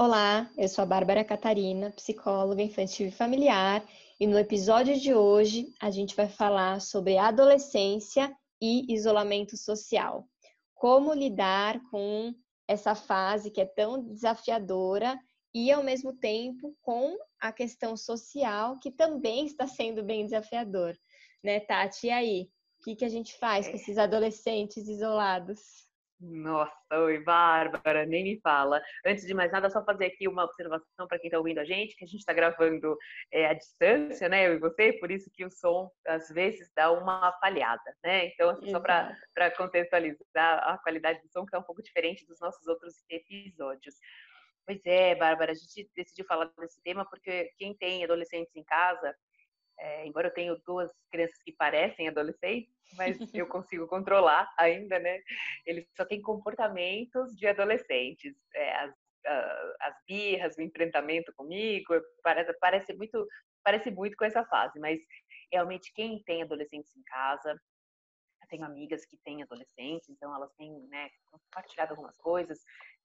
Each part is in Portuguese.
Olá, eu sou a Bárbara Catarina, psicóloga infantil e familiar, e no episódio de hoje a gente vai falar sobre adolescência e isolamento social como lidar com essa fase que é tão desafiadora e, ao mesmo tempo, com a questão social que também está sendo bem desafiador. Né, Tati? E aí? O que, que a gente faz com esses adolescentes isolados? Nossa, oi, Bárbara, nem me fala. Antes de mais nada, só fazer aqui uma observação para quem está ouvindo a gente, que a gente está gravando é, à distância, né, eu e você, por isso que o som, às vezes, dá uma falhada, né? Então, assim, só para contextualizar a qualidade do som, que é um pouco diferente dos nossos outros episódios. Pois é, Bárbara, a gente decidiu falar desse tema porque quem tem adolescentes em casa é, embora eu tenha duas crianças que parecem adolescentes, mas eu consigo controlar ainda, né? Eles só têm comportamentos de adolescentes. É, as, as birras, o enfrentamento comigo, parece, parece, muito, parece muito com essa fase, mas realmente quem tem adolescentes em casa, eu tenho amigas que têm adolescentes, então elas têm né, compartilhado algumas coisas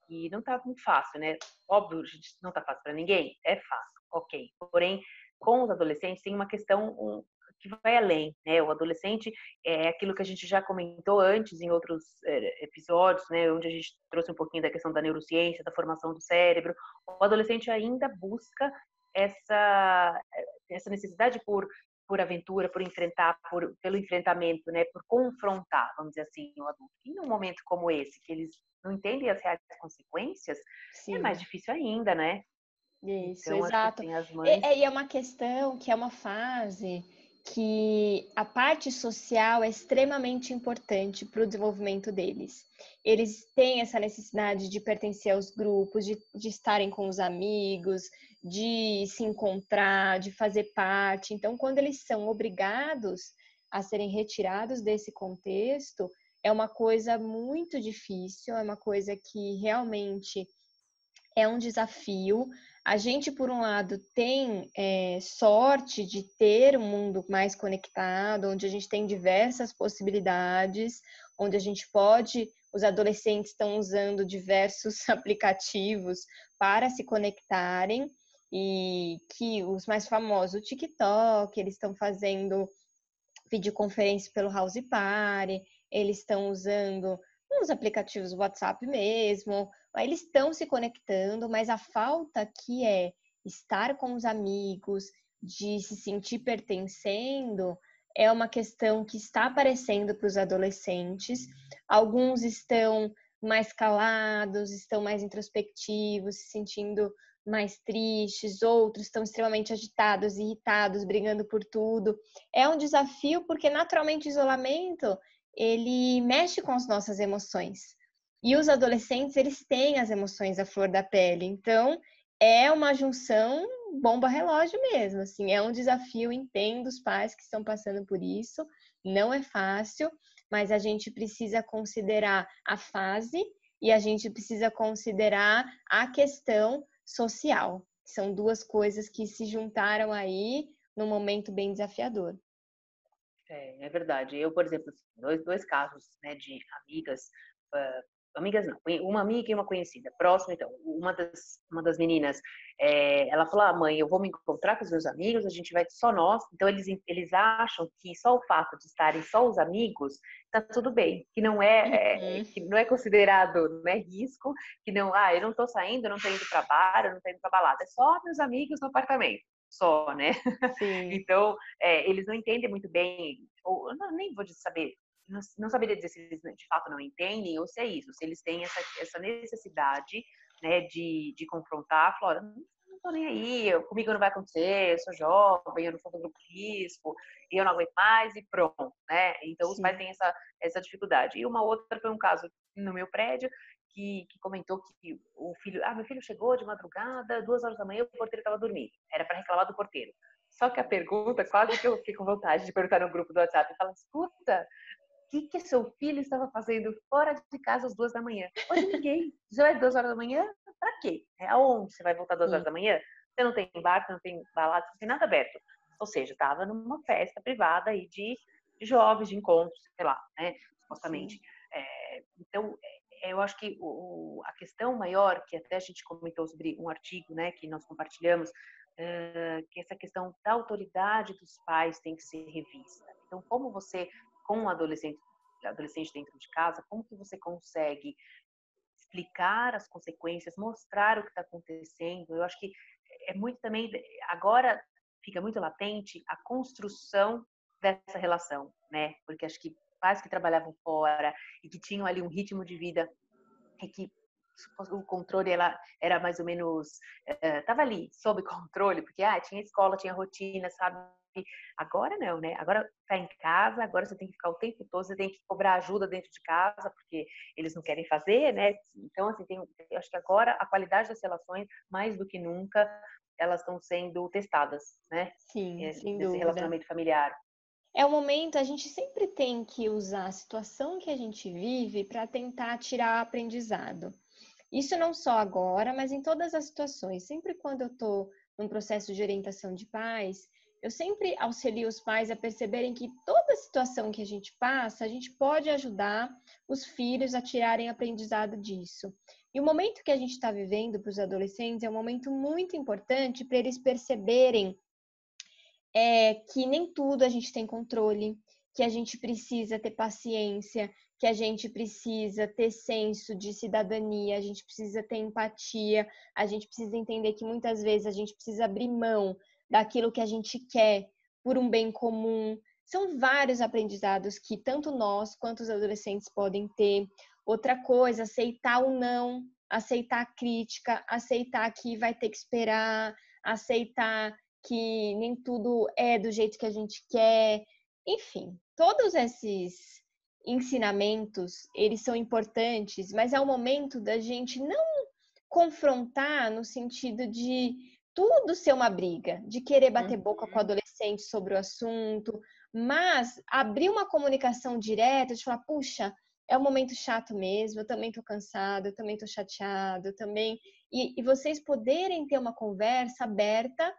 e não está muito fácil, né? Óbvio, não está fácil para ninguém, é fácil, ok. Porém, com os adolescentes tem uma questão um, que vai além, né? O adolescente é aquilo que a gente já comentou antes em outros é, episódios, né? Onde a gente trouxe um pouquinho da questão da neurociência, da formação do cérebro. O adolescente ainda busca essa essa necessidade por por aventura, por enfrentar, por, pelo enfrentamento, né, por confrontar, vamos dizer assim, o adulto. E num momento como esse, que eles não entendem as reais consequências, Sim. é mais difícil ainda, né? Isso, então, exato. Assim, mães... é, é, é uma questão que é uma fase que a parte social é extremamente importante para o desenvolvimento deles. Eles têm essa necessidade de pertencer aos grupos, de, de estarem com os amigos, de se encontrar, de fazer parte. Então, quando eles são obrigados a serem retirados desse contexto, é uma coisa muito difícil, é uma coisa que realmente é um desafio. A gente, por um lado, tem é, sorte de ter um mundo mais conectado, onde a gente tem diversas possibilidades, onde a gente pode, os adolescentes estão usando diversos aplicativos para se conectarem, e que os mais famosos, o TikTok, eles estão fazendo videoconferência pelo House Party, eles estão usando os aplicativos WhatsApp mesmo, eles estão se conectando, mas a falta que é estar com os amigos, de se sentir pertencendo, é uma questão que está aparecendo para os adolescentes. Alguns estão mais calados, estão mais introspectivos, se sentindo mais tristes, outros estão extremamente agitados, irritados, brigando por tudo. É um desafio porque naturalmente o isolamento ele mexe com as nossas emoções. E os adolescentes, eles têm as emoções à flor da pele. Então, é uma junção bomba relógio mesmo, assim, é um desafio, entendo os pais que estão passando por isso, não é fácil, mas a gente precisa considerar a fase e a gente precisa considerar a questão social. São duas coisas que se juntaram aí num momento bem desafiador. É, é verdade. Eu, por exemplo, dois, dois casos né, de amigas amigas não, uma amiga e uma conhecida, próxima então, uma das, uma das meninas, é, ela falou, ah, mãe, eu vou me encontrar com os meus amigos, a gente vai só nós, então eles, eles acham que só o fato de estarem só os amigos, tá tudo bem, que não é, é uhum. que não é considerado né, risco, que não, ah, eu não tô saindo, eu não tô indo para bar, eu não tô indo pra balada, é só meus amigos no apartamento só, né? então, é, eles não entendem muito bem, ou não, nem vou saber não, não saberia dizer se eles de fato não entendem ou se é isso, se eles têm essa, essa necessidade né, de, de confrontar, Flora, não tô nem aí, eu, comigo não vai acontecer, eu sou jovem, eu não sou do grupo risco, eu não aguento mais, e pronto, né? Então, Sim. os pais têm essa, essa dificuldade. E uma outra foi um caso no meu prédio, que, que, comentou que o filho, ah, meu filho chegou de madrugada, duas horas da manhã, o porteiro estava dormindo. Era para reclamar do porteiro. Só que a pergunta, quase que eu fiquei com vontade de perguntar no grupo do WhatsApp, e falar, escuta, que, que seu filho estava fazendo fora de casa às duas da manhã? Hoje ninguém. Já é duas horas da manhã? Para quê? É aonde você vai voltar duas Sim. horas da manhã? Você não tem bar, você não tem balada, você não tem nada aberto. Ou seja, estava numa festa privada aí de, de jovens, de encontros, sei lá, né? Supostamente. É, então, é, eu acho que o, a questão maior, que até a gente comentou sobre um artigo, né, que nós compartilhamos, que essa questão da autoridade dos pais tem que ser revista. Então, como você, com um adolescente, adolescente dentro de casa, como que você consegue explicar as consequências, mostrar o que está acontecendo? Eu acho que é muito também, agora fica muito latente a construção dessa relação, né? Porque acho que pais que trabalhavam fora e que tinham ali um ritmo de vida e que o controle ela era mais ou menos estava uh, ali sob controle porque ah tinha escola tinha rotina sabe? Agora não né? Agora tá em casa agora você tem que ficar o tempo todo você tem que cobrar ajuda dentro de casa porque eles não querem fazer né? Então assim tem eu acho que agora a qualidade das relações mais do que nunca elas estão sendo testadas né? Sim é, sem dúvida. relacionamento familiar. É o momento, a gente sempre tem que usar a situação que a gente vive para tentar tirar aprendizado. Isso não só agora, mas em todas as situações. Sempre quando eu estou num processo de orientação de pais, eu sempre auxilio os pais a perceberem que toda situação que a gente passa, a gente pode ajudar os filhos a tirarem aprendizado disso. E o momento que a gente está vivendo para os adolescentes é um momento muito importante para eles perceberem é, que nem tudo a gente tem controle, que a gente precisa ter paciência, que a gente precisa ter senso de cidadania, a gente precisa ter empatia, a gente precisa entender que muitas vezes a gente precisa abrir mão daquilo que a gente quer por um bem comum. São vários aprendizados que tanto nós quanto os adolescentes podem ter. Outra coisa, aceitar o não, aceitar a crítica, aceitar que vai ter que esperar, aceitar que nem tudo é do jeito que a gente quer. Enfim, todos esses ensinamentos, eles são importantes, mas é o momento da gente não confrontar no sentido de tudo ser uma briga, de querer bater uhum. boca com o uhum. adolescente sobre o assunto, mas abrir uma comunicação direta, de falar, puxa, é um momento chato mesmo, eu também tô cansado, eu também tô chateado, eu também. E, e vocês poderem ter uma conversa aberta,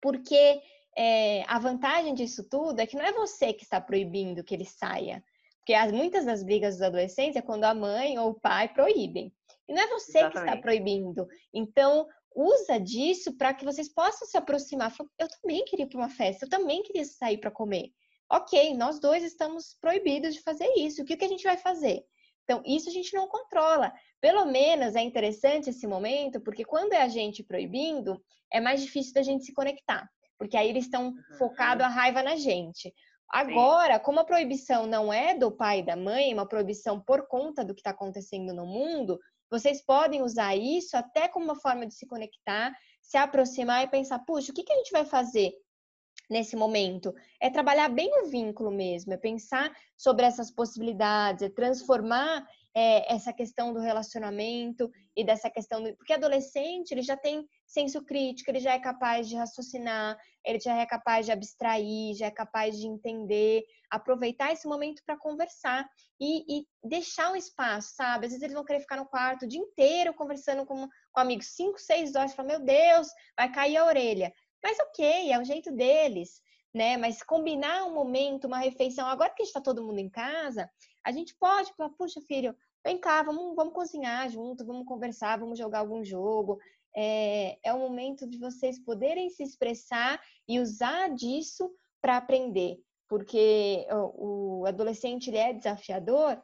porque é, a vantagem disso tudo é que não é você que está proibindo que ele saia. Porque as, muitas das brigas dos adolescentes é quando a mãe ou o pai proíbem. E não é você Exatamente. que está proibindo. Então, usa disso para que vocês possam se aproximar. Eu também queria ir para uma festa, eu também queria sair para comer. Ok, nós dois estamos proibidos de fazer isso. O que, que a gente vai fazer? Então, isso a gente não controla. Pelo menos é interessante esse momento, porque quando é a gente proibindo, é mais difícil da gente se conectar. Porque aí eles estão uhum. focados a raiva na gente. Agora, como a proibição não é do pai e da mãe, é uma proibição por conta do que está acontecendo no mundo, vocês podem usar isso até como uma forma de se conectar, se aproximar e pensar, puxa, o que, que a gente vai fazer nesse momento? É trabalhar bem o vínculo mesmo, é pensar sobre essas possibilidades, é transformar é, essa questão do relacionamento e dessa questão do... porque adolescente ele já tem senso crítico, ele já é capaz de raciocinar, ele já é capaz de abstrair, já é capaz de entender, aproveitar esse momento para conversar e, e, deixar um espaço, sabe? Às vezes eles vão querer ficar no quarto o dia inteiro conversando com, com amigos, cinco, seis horas, falar, meu Deus, vai cair a orelha. Mas ok, é o jeito deles, né? Mas combinar um momento, uma refeição, agora que está todo mundo em casa, a gente pode falar, puxa, filho, vem cá, vamos, vamos cozinhar junto, vamos conversar, vamos jogar algum jogo. É, é o momento de vocês poderem se expressar e usar disso para aprender, porque o, o adolescente ele é desafiador,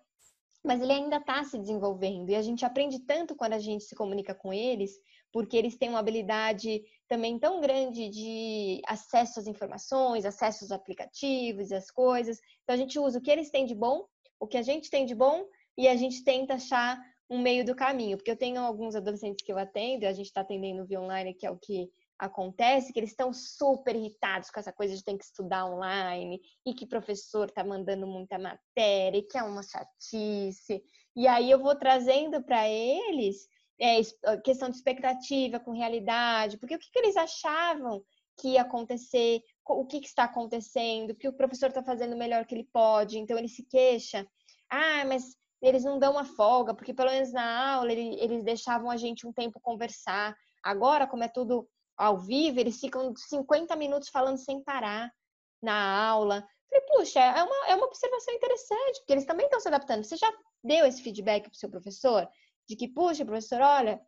mas ele ainda está se desenvolvendo e a gente aprende tanto quando a gente se comunica com eles, porque eles têm uma habilidade também tão grande de acesso às informações, acesso aos aplicativos e as coisas. Então a gente usa o que eles têm de bom o que a gente tem de bom e a gente tenta achar um meio do caminho, porque eu tenho alguns adolescentes que eu atendo, a gente está atendendo via online, que é o que acontece, que eles estão super irritados com essa coisa de ter que estudar online, e que professor está mandando muita matéria, e que é uma chatice. E aí eu vou trazendo para eles é, questão de expectativa com realidade, porque o que, que eles achavam que ia acontecer, o que, que está acontecendo, que o professor está fazendo o melhor que ele pode, então ele se queixa. Ah, mas eles não dão uma folga, porque pelo menos na aula eles deixavam a gente um tempo conversar. Agora, como é tudo ao vivo, eles ficam 50 minutos falando sem parar na aula. Falei, puxa, é uma, é uma observação interessante, porque eles também estão se adaptando. Você já deu esse feedback para o seu professor? De que, puxa, professor, olha,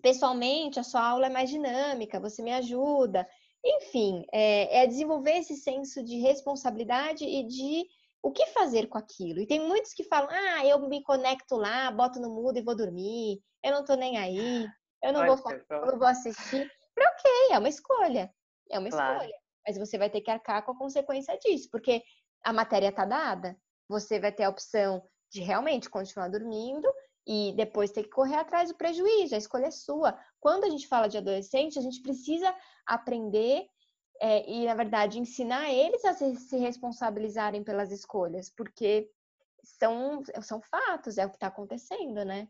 pessoalmente a sua aula é mais dinâmica, você me ajuda. Enfim, é, é desenvolver esse senso de responsabilidade e de o que fazer com aquilo. E tem muitos que falam: ah, eu me conecto lá, boto no mudo e vou dormir, eu não tô nem aí, eu não, vou, eu não vou assistir. ok, é uma escolha. É uma claro. escolha. Mas você vai ter que arcar com a consequência disso, porque a matéria tá dada, você vai ter a opção de realmente continuar dormindo e depois ter que correr atrás do prejuízo, a escolha é sua. Quando a gente fala de adolescente, a gente precisa aprender é, e, na verdade, ensinar eles a se, se, responsabilizarem pelas escolhas, porque são, são fatos, é o que está acontecendo, né?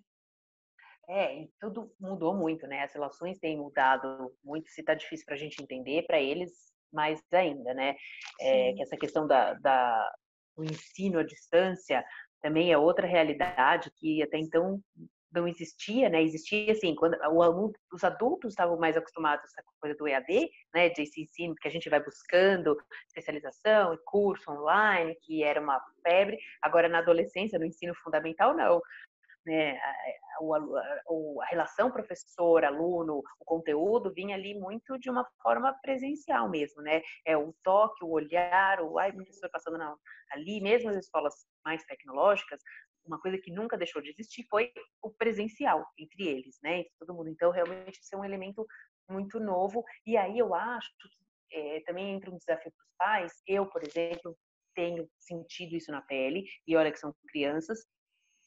É, e tudo mudou muito, né? As relações têm mudado muito. Se está difícil para a gente entender, para eles mais ainda, né? É, que essa questão da, da, do ensino à distância também é outra realidade que até então não existia, né? Existia assim, quando o aluno, os adultos estavam mais acostumados com essa coisa do EAD, né? De ensino que a gente vai buscando especialização e curso online, que era uma febre. Agora na adolescência, no ensino fundamental, não. Né, a, relação professor-aluno, o conteúdo vinha ali muito de uma forma presencial mesmo, né? É o toque, o olhar, o ai, professor passando na, ali, mesmo as escolas mais tecnológicas, uma coisa que nunca deixou de existir foi o presencial entre eles, né? Entre todo mundo. Então, realmente, isso é um elemento muito novo. E aí eu acho que é, também entra um desafio para os pais. Eu, por exemplo, tenho sentido isso na pele, e olha que são crianças,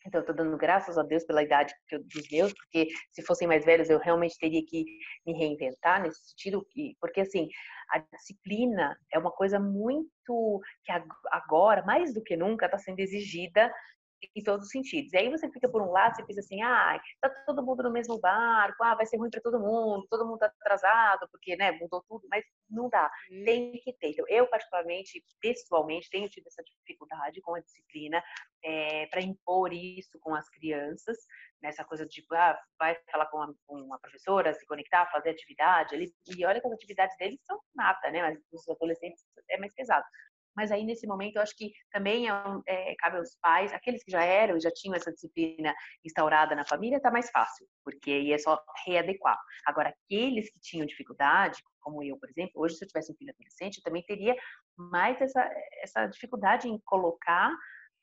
então, eu estou dando graças a Deus pela idade dos meus, porque se fossem mais velhos, eu realmente teria que me reinventar nesse sentido, porque assim, a disciplina é uma coisa muito que agora, mais do que nunca, está sendo exigida em todos os sentidos. E aí você fica por um lado, você pensa assim, ah, tá todo mundo no mesmo barco, ah, vai ser ruim para todo mundo, todo mundo tá atrasado, porque, né, mudou tudo, mas não dá. Hum. Tem que ter. Então, eu, particularmente, pessoalmente, tenho tido essa dificuldade com a disciplina é, eh, para impor isso com as crianças, nessa coisa de, tipo, ah, vai falar com uma, com uma, professora, se conectar, fazer atividade, ali, e olha que as atividades deles são nada, né, mas os adolescentes é mais pesado. Mas aí, nesse momento, eu acho que também é, é, cabe aos pais, aqueles que já eram e já tinham essa disciplina instaurada na família, está mais fácil, porque aí é só readequar. Agora, aqueles que tinham dificuldade, como eu, por exemplo, hoje, se eu tivesse um filho adolescente, eu também teria mais essa, essa dificuldade em colocar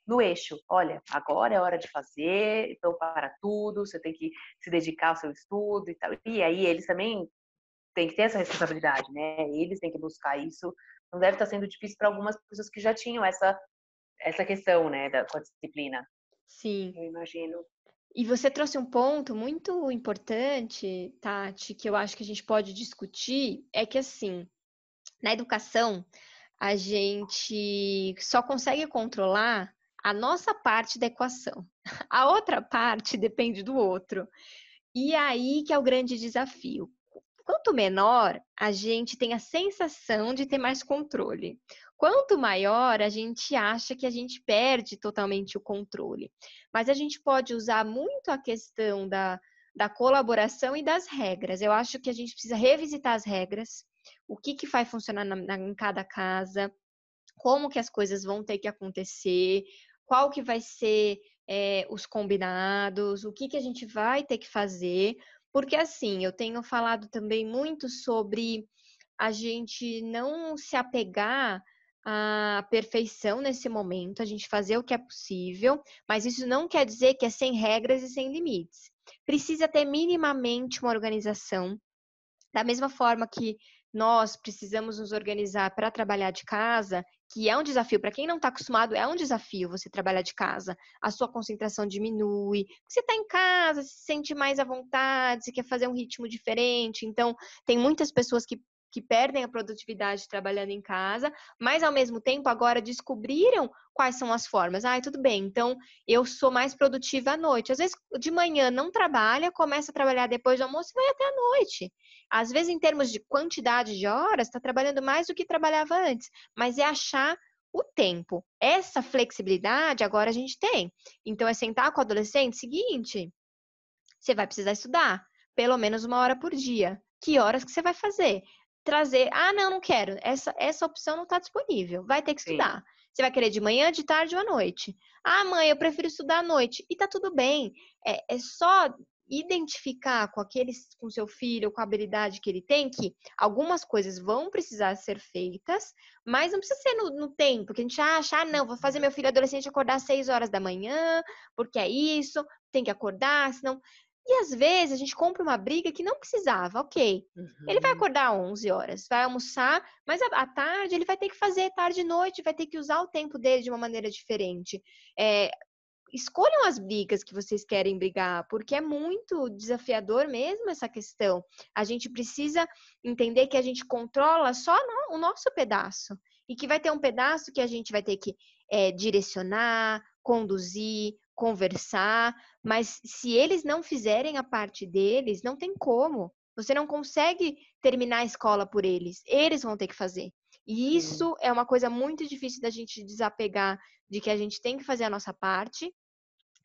no eixo. Olha, agora é hora de fazer, então para tudo, você tem que se dedicar ao seu estudo e tal. E aí eles também têm que ter essa responsabilidade, né? Eles têm que buscar isso não deve estar sendo difícil para algumas pessoas que já tinham essa essa questão, né, da com a disciplina. Sim. Eu imagino. E você trouxe um ponto muito importante, Tati, que eu acho que a gente pode discutir, é que assim, na educação, a gente só consegue controlar a nossa parte da equação. A outra parte depende do outro. E aí que é o grande desafio. Quanto menor, a gente tem a sensação de ter mais controle. Quanto maior, a gente acha que a gente perde totalmente o controle. Mas a gente pode usar muito a questão da, da colaboração e das regras. Eu acho que a gente precisa revisitar as regras, o que, que vai funcionar na, na, em cada casa, como que as coisas vão ter que acontecer, qual que vai ser é, os combinados, o que, que a gente vai ter que fazer, porque assim, eu tenho falado também muito sobre a gente não se apegar à perfeição nesse momento, a gente fazer o que é possível, mas isso não quer dizer que é sem regras e sem limites. Precisa ter minimamente uma organização, da mesma forma que nós precisamos nos organizar para trabalhar de casa, que é um desafio. Para quem não está acostumado, é um desafio você trabalhar de casa. A sua concentração diminui. Você está em casa, se sente mais à vontade, você quer fazer um ritmo diferente. Então, tem muitas pessoas que que perdem a produtividade trabalhando em casa, mas ao mesmo tempo agora descobriram quais são as formas. Ah, tudo bem, então eu sou mais produtiva à noite. Às vezes de manhã não trabalha, começa a trabalhar depois do almoço e vai até a noite. Às vezes, em termos de quantidade de horas, está trabalhando mais do que trabalhava antes, mas é achar o tempo. Essa flexibilidade agora a gente tem. Então, é sentar com o adolescente, seguinte, você vai precisar estudar pelo menos uma hora por dia. Que horas que você vai fazer? Trazer, ah, não, não quero, essa, essa opção não está disponível, vai ter que estudar. Sim. Você vai querer de manhã, de tarde ou à noite. Ah, mãe, eu prefiro estudar à noite. E tá tudo bem. É, é só identificar com aqueles, com seu filho, com a habilidade que ele tem, que algumas coisas vão precisar ser feitas, mas não precisa ser no, no tempo, que a gente acha, ah, não, vou fazer meu filho adolescente acordar às 6 horas da manhã, porque é isso, tem que acordar, senão. E às vezes a gente compra uma briga que não precisava, ok. Uhum. Ele vai uhum. acordar 11 horas, vai almoçar, mas à tarde ele vai ter que fazer tarde e noite, vai ter que usar o tempo dele de uma maneira diferente. É, escolham as brigas que vocês querem brigar, porque é muito desafiador mesmo essa questão. A gente precisa entender que a gente controla só no, o nosso pedaço e que vai ter um pedaço que a gente vai ter que é, direcionar, conduzir, conversar, mas se eles não fizerem a parte deles, não tem como. Você não consegue terminar a escola por eles. Eles vão ter que fazer. E isso é uma coisa muito difícil da gente desapegar de que a gente tem que fazer a nossa parte,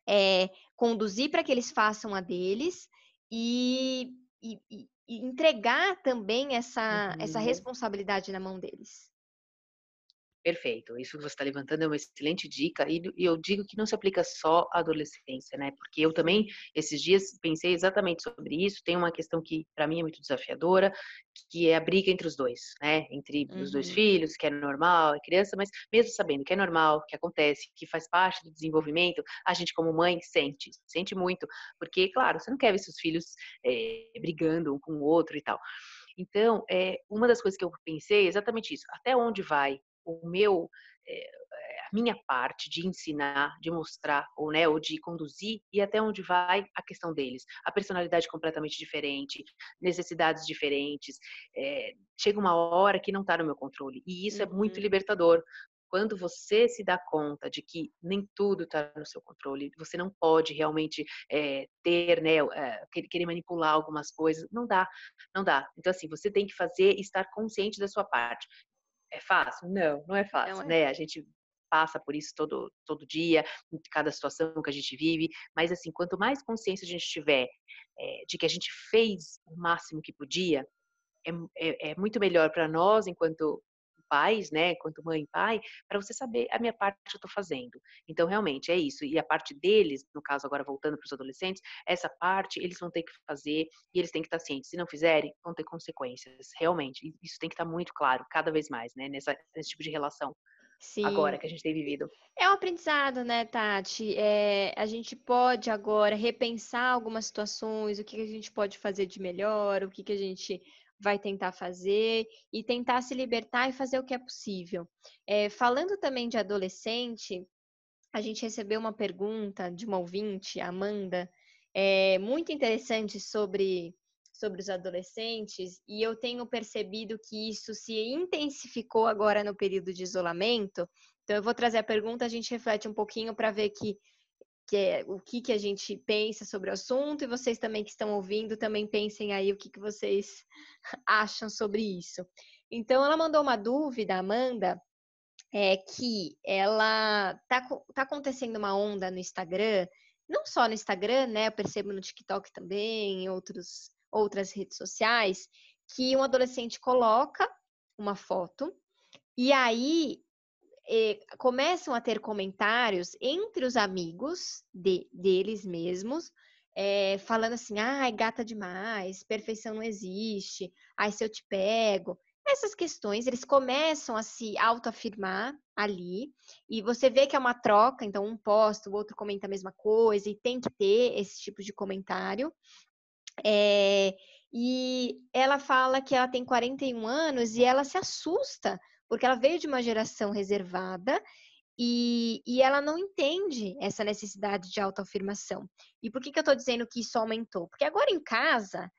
é, conduzir para que eles façam a deles e, e, e entregar também essa, uhum. essa responsabilidade na mão deles. Perfeito. Isso que você está levantando é uma excelente dica e, eu digo que não se aplica só à adolescência, né? Porque eu também esses dias pensei exatamente sobre isso. Tem uma questão que para mim é muito desafiadora, que é a briga entre os dois, né? Entre uhum. os dois uhum. filhos, que é normal, é criança, mas mesmo sabendo que é normal, que acontece, que faz parte do desenvolvimento, a gente como mãe sente, sente muito, porque claro, você não quer ver seus filhos é, brigando um com o outro e tal. Então, é, uma das coisas que eu pensei é exatamente isso. Até onde vai o meu é, a minha parte de ensinar, de mostrar, ou, né, ou de conduzir, e até onde vai a questão deles. A personalidade completamente diferente, necessidades diferentes. É, chega uma hora que não está no meu controle. E isso uhum. é muito uhum. libertador. Quando você se dá conta de que nem tudo está no seu controle, você não pode realmente é, ter, né, é, querer manipular algumas coisas, não dá, não dá. Então, assim, você tem que fazer, estar consciente da sua parte. É fácil? Não, não é fácil, não é. né? A gente passa por isso todo, todo dia, em cada situação que a gente vive, mas assim, quanto mais consciência a gente tiver é, de que a gente fez o máximo que podia, é, é, é muito melhor para nós, enquanto pais, né, quanto mãe e pai, para você saber a minha parte que eu estou fazendo. Então, realmente, é isso. E a parte deles, no caso, agora voltando para os adolescentes, essa parte eles vão ter que fazer e eles têm que estar cientes. Se não fizerem, vão ter consequências. Realmente, isso tem que estar muito claro, cada vez mais, né, nessa, nesse tipo de relação. Sim. agora que a gente tem vivido. É um aprendizado, né, Tati? É, a gente pode agora repensar algumas situações, o que, que a gente pode fazer de melhor, o que, que a gente vai tentar fazer e tentar se libertar e fazer o que é possível. É, falando também de adolescente, a gente recebeu uma pergunta de uma ouvinte, Amanda, é, muito interessante sobre, sobre os adolescentes, e eu tenho percebido que isso se intensificou agora no período de isolamento. Então, eu vou trazer a pergunta, a gente reflete um pouquinho para ver que que é o que, que a gente pensa sobre o assunto, e vocês também que estão ouvindo também pensem aí o que, que vocês acham sobre isso. Então, ela mandou uma dúvida, Amanda, é que ela tá, tá acontecendo uma onda no Instagram, não só no Instagram, né? Eu percebo no TikTok também, em outros, outras redes sociais, que um adolescente coloca uma foto e aí eh, começam a ter comentários entre os amigos de, deles mesmos, eh, falando assim: ai, gata demais, perfeição não existe, ai, se eu te pego. Essas questões, eles começam a se autoafirmar ali, e você vê que é uma troca, então um posta, o outro comenta a mesma coisa, e tem que ter esse tipo de comentário. É, e ela fala que ela tem 41 anos e ela se assusta porque ela veio de uma geração reservada e, e ela não entende essa necessidade de autoafirmação. E por que, que eu estou dizendo que isso aumentou? Porque agora em casa,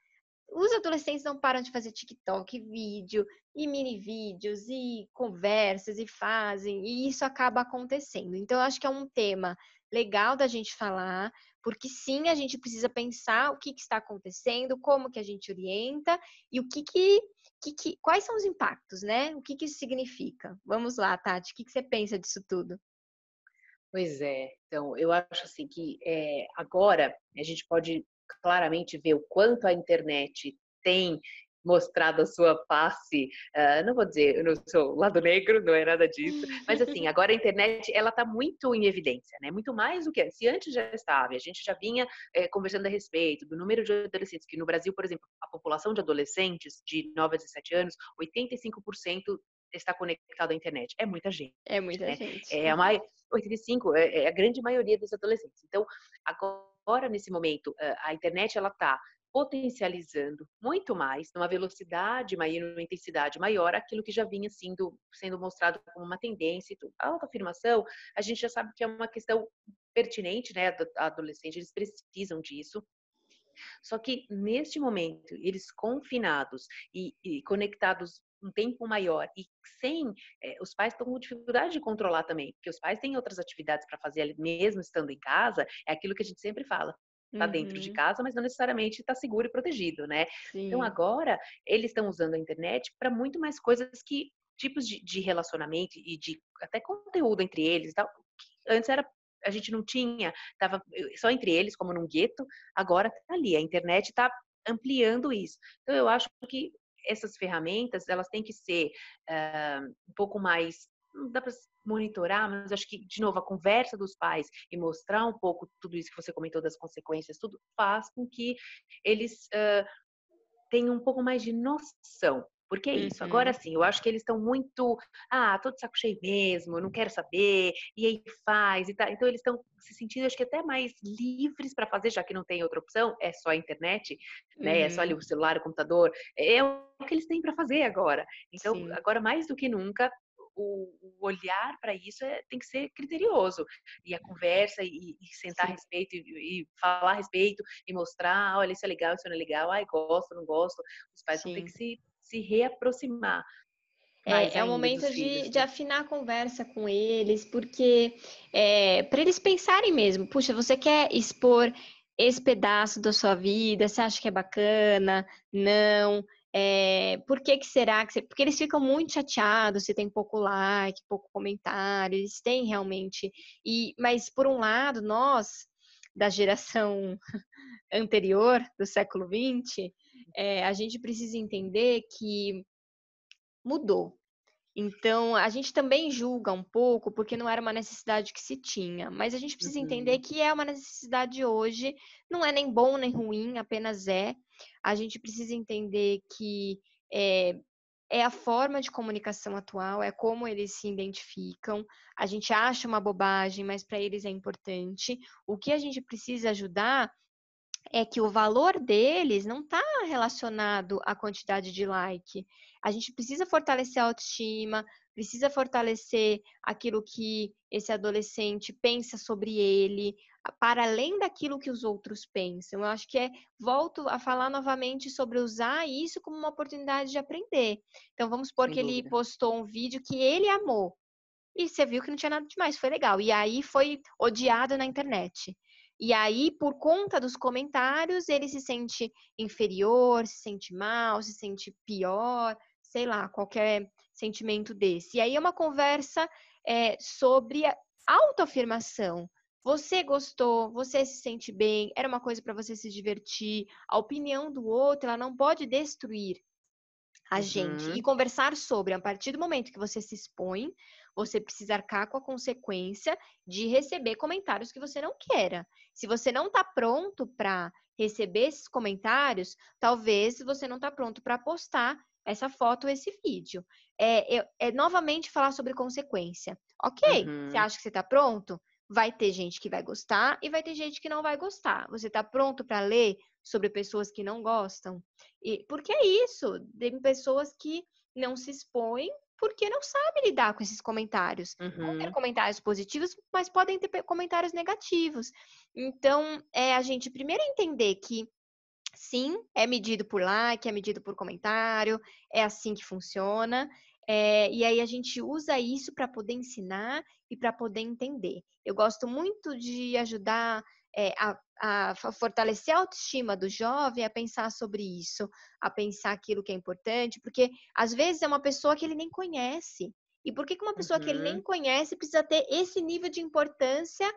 os adolescentes não param de fazer TikTok, vídeo, e mini vídeos, e conversas, e fazem, e isso acaba acontecendo. Então, eu acho que é um tema legal da gente falar, porque sim, a gente precisa pensar o que, que está acontecendo, como que a gente orienta e o que que, que, que quais são os impactos, né? O que que isso significa? Vamos lá, Tati, o que, que você pensa disso tudo? Pois é, então eu acho assim que é, agora a gente pode claramente ver o quanto a internet tem mostrado a sua face, uh, não vou dizer no seu lado negro, não é nada disso, mas assim, agora a internet, ela está muito em evidência, né? Muito mais do que se antes já estava, a gente já vinha é, conversando a respeito do número de adolescentes, que no Brasil, por exemplo, a população de adolescentes de 9 a 17 anos, 85% está conectado à internet. É muita gente. É muita né? gente. É a mais 85 é, é a grande maioria dos adolescentes. Então, agora nesse momento, a internet ela está potencializando muito mais, numa velocidade maior, numa intensidade maior, aquilo que já vinha sendo, sendo mostrado como uma tendência e tudo. A autoafirmação, a gente já sabe que é uma questão pertinente, né? A adolescente, eles precisam disso. Só que neste momento, eles confinados e, e conectados um tempo maior e sem é, os pais estão com dificuldade de controlar também, porque os pais têm outras atividades para fazer mesmo estando em casa, é aquilo que a gente sempre fala está uhum. dentro de uhum. casa, mas não necessariamente está seguro e protegido, né? Então, Sim. Então agora eles estão usando a internet para muito mais coisas que tipos de, de, relacionamento e de até conteúdo entre eles e tal. Antes era a gente não tinha, estava só entre eles, como num gueto, agora tá ali, a internet está ampliando isso. Então eu acho que essas ferramentas elas têm que ser uh, um pouco mais não dá para monitorar, mas acho que, de novo, a conversa dos pais e mostrar um pouco tudo isso que você comentou das consequências, tudo faz com que eles uh, tenham um pouco mais de noção. Porque é isso. Uhum. Agora sim, eu acho que eles estão muito. Ah, tô de saco cheio mesmo, não quero saber, e aí faz e tal. Então eles estão se sentindo, acho que até mais livres para fazer, já que não tem outra opção, é só a internet, né? Uhum. É só ali uhum. o celular, o computador. É o que eles têm para fazer agora. Então, sim. agora mais do que nunca, o, o olhar para isso é, tem que ser criterioso. E a conversa e, e sentar Sim. a respeito e, e, falar a respeito e mostrar, olha, isso é legal, isso não é legal, ai, gosto, não gosto. Os pais Sim. vão ter que se, se reaproximar. É, é o momento de, filhos, de, né? afinar a conversa com eles, porque é, para eles pensarem mesmo, puxa, você quer expor esse pedaço da sua vida, você acha que é bacana? Não. É, por que, que será que. Porque eles ficam muito chateados se tem pouco like, pouco comentário, eles têm realmente. E, mas, por um lado, nós, da geração anterior, do século XX, é, a gente precisa entender que mudou. Então, a gente também julga um pouco porque não era uma necessidade que se tinha, mas a gente precisa uhum. entender que é uma necessidade hoje, não é nem bom nem ruim, apenas é. A gente precisa entender que é, é a forma de comunicação atual, é como eles se identificam. A gente acha uma bobagem, mas para eles é importante. O que a gente precisa ajudar é que o valor deles não está relacionado à quantidade de like. A gente precisa fortalecer a autoestima, precisa fortalecer aquilo que esse adolescente pensa sobre ele, para além daquilo que os outros pensam. Eu acho que é, volto a falar novamente sobre usar isso como uma oportunidade de aprender. Então, vamos supor Sem que dúvida. ele postou um vídeo que ele amou. E você viu que não tinha nada demais, foi legal. E aí foi odiado na internet. E aí, por conta dos comentários, ele se sente inferior, se sente mal, se sente pior, sei lá, qualquer sentimento desse. E aí é uma conversa é, sobre autoafirmação. Você gostou, você se sente bem, era uma coisa para você se divertir. A opinião do outro, ela não pode destruir a uhum. gente. E conversar sobre, a partir do momento que você se expõe, você precisa arcar com a consequência de receber comentários que você não queira. Se você não está pronto para receber esses comentários, talvez você não está pronto para postar essa foto ou esse vídeo. É, é, é, novamente falar sobre consequência. Ok, uhum. você acha que você está pronto? Vai ter gente que vai gostar e vai ter gente que não vai gostar. Você está pronto para ler sobre pessoas que não gostam? E, porque é isso, tem pessoas que não se expõem porque não sabe lidar com esses comentários. Uhum. Vão ter comentários positivos, mas podem ter comentários negativos. Então, é a gente primeiro entender que sim, é medido por like, é medido por comentário, é assim que funciona. É, e aí a gente usa isso para poder ensinar e para poder entender. Eu gosto muito de ajudar é, a, a, fortalecer a autoestima do jovem a pensar sobre isso, a pensar aquilo que é importante, porque às vezes é uma pessoa que ele nem conhece. E por que, uma pessoa uhum. que ele nem uhum. conhece precisa ter esse nível de importância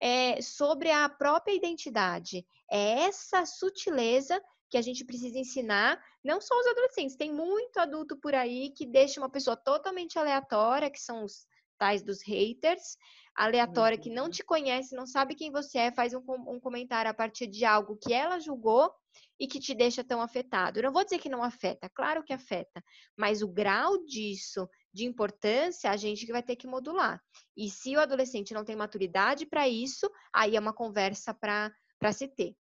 é, sobre a própria identidade? É essa sutileza que a gente precisa ensinar, não só os adolescentes, tem muito adulto por aí que deixa uma pessoa totalmente aleatória, que são os tais dos haters, aleatória, que não uhum. te conhece, não sabe quem você é, faz um, um, comentário a partir de algo que ela julgou e que te deixa tão afetado. Eu não vou dizer que não afeta, claro que afeta, mas o grau disso, de importância, a gente que vai ter que modular. E se o adolescente não tem maturidade para isso, aí é uma conversa para se ter.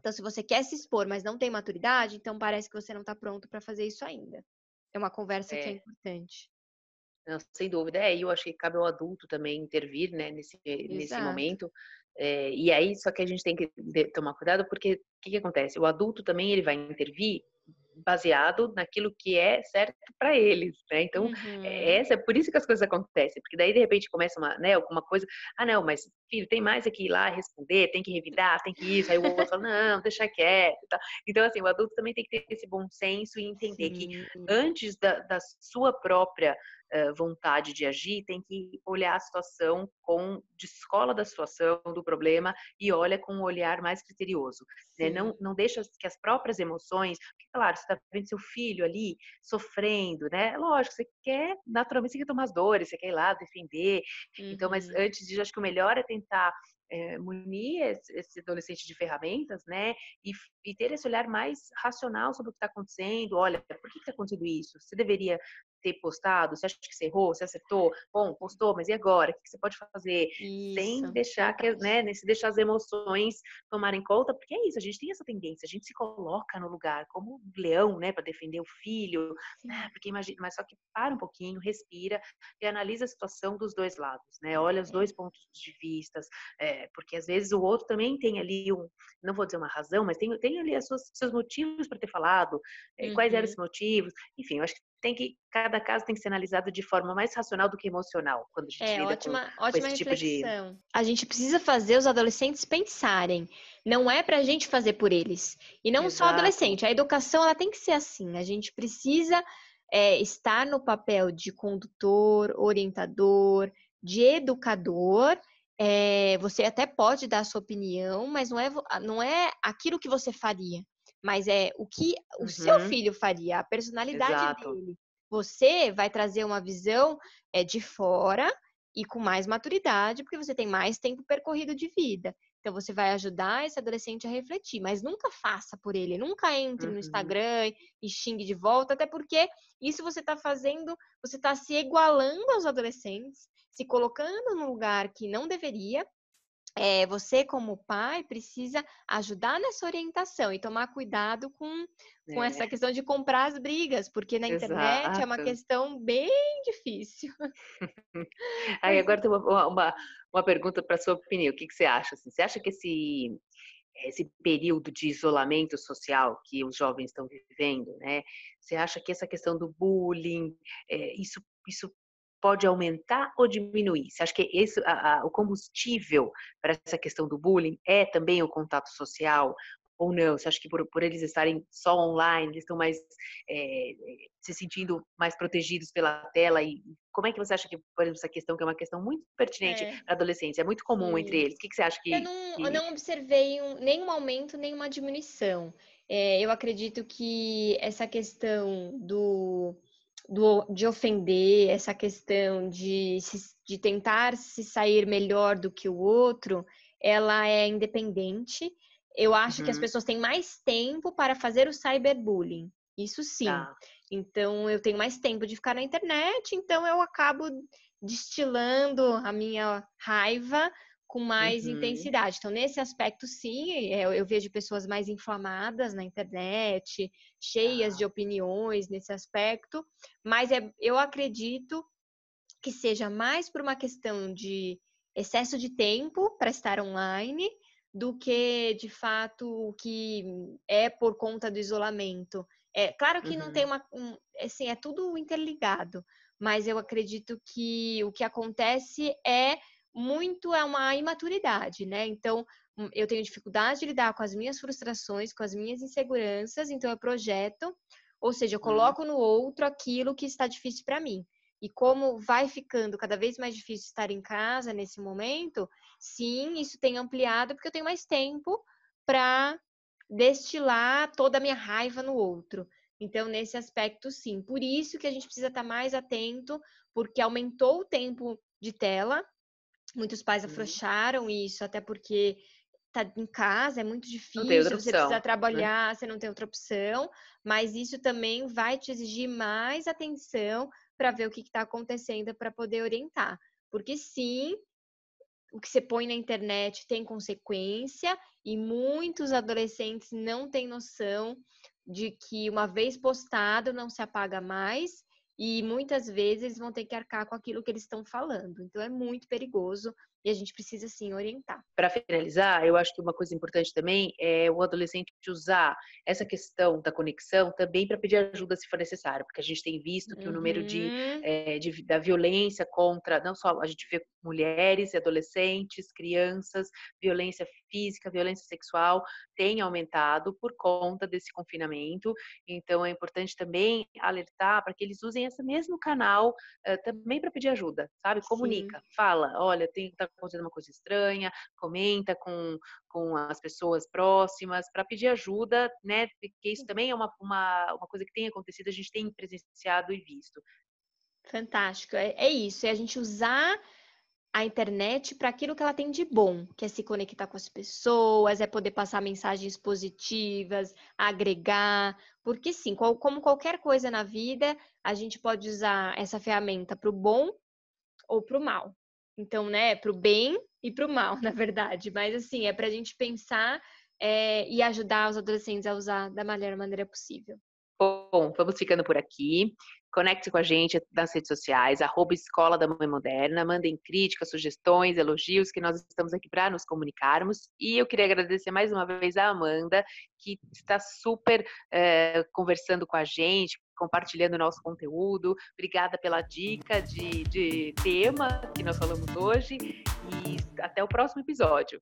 Então, se você quer se expor, mas não tem maturidade, então parece que você não está pronto para fazer isso ainda. É uma conversa é. que é importante. Não, sem dúvida. É, eu acho que cabe ao adulto também intervir, né, nesse, nesse momento. É, e aí, só que a gente tem que tomar cuidado, porque o que, que acontece? O adulto também ele vai intervir baseado naquilo que é certo para eles, né? Então, uhum. essa é por isso que as coisas acontecem, porque daí de repente começa uma, né, alguma coisa, ah, não, mas filho, tem mais aqui ir lá responder, tem que revidar, tem que isso, aí o outro fala, não, deixa quieto. Então, assim, o adulto também tem que ter esse bom senso e entender Sim. que antes da, da sua própria vontade de agir, tem que olhar a situação com descola da situação, do problema e olha com um olhar mais criterioso. Né? Não, não deixa que as próprias emoções, porque, claro, você está vendo seu filho ali sofrendo, né? Lógico, você quer, naturalmente, você quer tomar as dores, você quer ir lá defender. Uhum. Então, mas uhum. antes disso, acho que o melhor é tentar é, munir esse adolescente de ferramentas, né? E, e, ter esse olhar mais racional sobre o que está acontecendo. Olha, por que está acontecendo isso? Você deveria ter postado? Você acha que você errou? Você acertou? Bom, postou, mas e agora? O que você pode fazer? Isso. Sem deixar que, né, nesse deixar as emoções tomarem conta, porque é isso, a gente tem essa tendência, a gente se coloca no lugar como um leão, né, para defender o filho, né, porque imagina, mas só que para um pouquinho, respira e analisa a situação dos dois lados, né? Olha os dois pontos de vista, é, porque às vezes o outro também tem ali um, não vou dizer uma razão, mas tem, tem ali os seus motivos para ter falado, é, quais eram uhum. esses motivos, enfim, eu acho que tem que cada caso tem que ser analisado de forma mais racional do que emocional quando a gente é, lida ótima, com, ótima com esse reflexão. tipo de a gente precisa fazer os adolescentes pensarem. Não é para a gente fazer por eles. E não Exato. só adolescente a educação ela tem que ser assim. A gente precisa é, estar no papel de condutor orientador de educador. É, você até pode dar a sua opinião mas não é não é aquilo que você faria mas é o que o uhum. seu filho faria, a personalidade Exato. dele. Você vai trazer uma visão é, de fora e com mais maturidade, porque você tem mais tempo percorrido de vida. Então você vai ajudar esse adolescente a refletir, mas nunca faça por ele, nunca entre uhum. no Instagram e xingue de volta, até porque isso você está fazendo, você está se igualando aos adolescentes, se colocando num lugar que não deveria, é, você, como pai, precisa ajudar nessa orientação e tomar cuidado com, com é. essa questão de comprar as brigas, porque na Exato. internet é uma questão bem difícil. Aí agora tem uma, uma, uma pergunta para sua opinião. O que, que você acha? Assim? Você acha que esse, esse período de isolamento social que os jovens estão vivendo, né? Você acha que essa questão do bullying, é, isso, isso pode aumentar ou diminuir? Você acha que esse, a, a, o combustível para essa questão do bullying é também o contato social? Ou não? Você acha que por, por eles estarem só online, eles estão mais é, se sentindo mais protegidos pela tela? E como é que você acha que, por exemplo, essa questão, que é uma questão muito pertinente é. para adolescentes, é muito comum Sim. entre eles? O que, que você acha que. Eu não, que... eu não observei um, nenhum aumento, nenhuma diminuição. É, eu acredito que essa questão do do, de ofender, essa questão de, de tentar se sair melhor do que o outro, ela é independente. Eu acho uhum. que as uhum. pessoas têm mais tempo para fazer o cyberbullying. Isso sim. Tá. Então, eu tenho mais tempo de ficar na internet, então eu acabo destilando a minha raiva com mais uhum. intensidade. Então, nesse aspecto, sim, eu, eu, vejo pessoas mais inflamadas na internet, cheias ah. de opiniões nesse aspecto, mas é, eu acredito que seja mais por uma questão de excesso de tempo para estar online do que, de fato, o que é por conta do isolamento. É claro que uhum. não tem uhum. uma, um, assim, é tudo interligado, mas eu acredito que o que acontece é muito é uma imaturidade, né? Então, hum, eu tenho dificuldade de lidar com as minhas frustrações, com as minhas inseguranças, então eu projeto, ou seja, eu uhum. coloco no outro aquilo que está difícil para mim. E como vai ficando cada vez mais difícil estar em casa nesse momento, sim, isso tem ampliado porque eu tenho mais tempo para destilar toda a minha raiva no outro. Então, nesse aspecto, sim. Por isso que a gente precisa estar mais atento, porque aumentou o tempo de tela, Muitos pais uhum. afrouxaram isso, até porque tá em casa, é muito difícil, você precisa né? trabalhar, né? você não tem outra opção, mas isso também vai te exigir mais atenção para ver o que está acontecendo para poder orientar. Porque sim, o que você põe na internet tem consequência e muitos adolescentes não têm noção de que uma vez postado não se apaga mais e muitas vezes vão ter que arcar com aquilo que eles estão falando. Então é muito perigoso e a gente precisa sim orientar. Para finalizar, eu acho que uma coisa importante também é o adolescente usar essa questão da conexão também para pedir ajuda se for necessário, porque a gente tem visto que uhum. o número de, é, de, da violência contra, não só a gente vê mulheres e adolescentes, crianças, violência física, violência sexual tem aumentado por conta desse confinamento. Então é importante também alertar para que eles usem esse mesmo canal uh, também para pedir ajuda, sabe? Comunica, Sim. fala, olha, tem tá acontecendo uma coisa estranha, comenta com, com as pessoas próximas para pedir ajuda, né? Porque isso também é uma, uma, uma coisa que tem acontecido, a gente tem presenciado e visto. Fantástico, é, é isso, é a gente usar a internet para aquilo que ela tem de bom, que é se conectar com as pessoas, é poder passar mensagens positivas, agregar, porque sim, como qualquer coisa na vida, a gente pode usar essa ferramenta para o bom ou para o mal. Então, né, para o bem e para o mal, na verdade. Mas assim, é para a gente pensar é, e ajudar os adolescentes a usar da melhor maneira possível. Bom, vamos ficando por aqui. Conecte com a gente nas redes sociais, arroba Escola da Mãe Moderna. Mandem críticas, sugestões, elogios, que nós estamos aqui para nos comunicarmos. E eu queria agradecer mais uma vez a Amanda, que está super é, conversando com a gente, compartilhando o nosso conteúdo. Obrigada pela dica de, de tema que nós falamos hoje. E até o próximo episódio.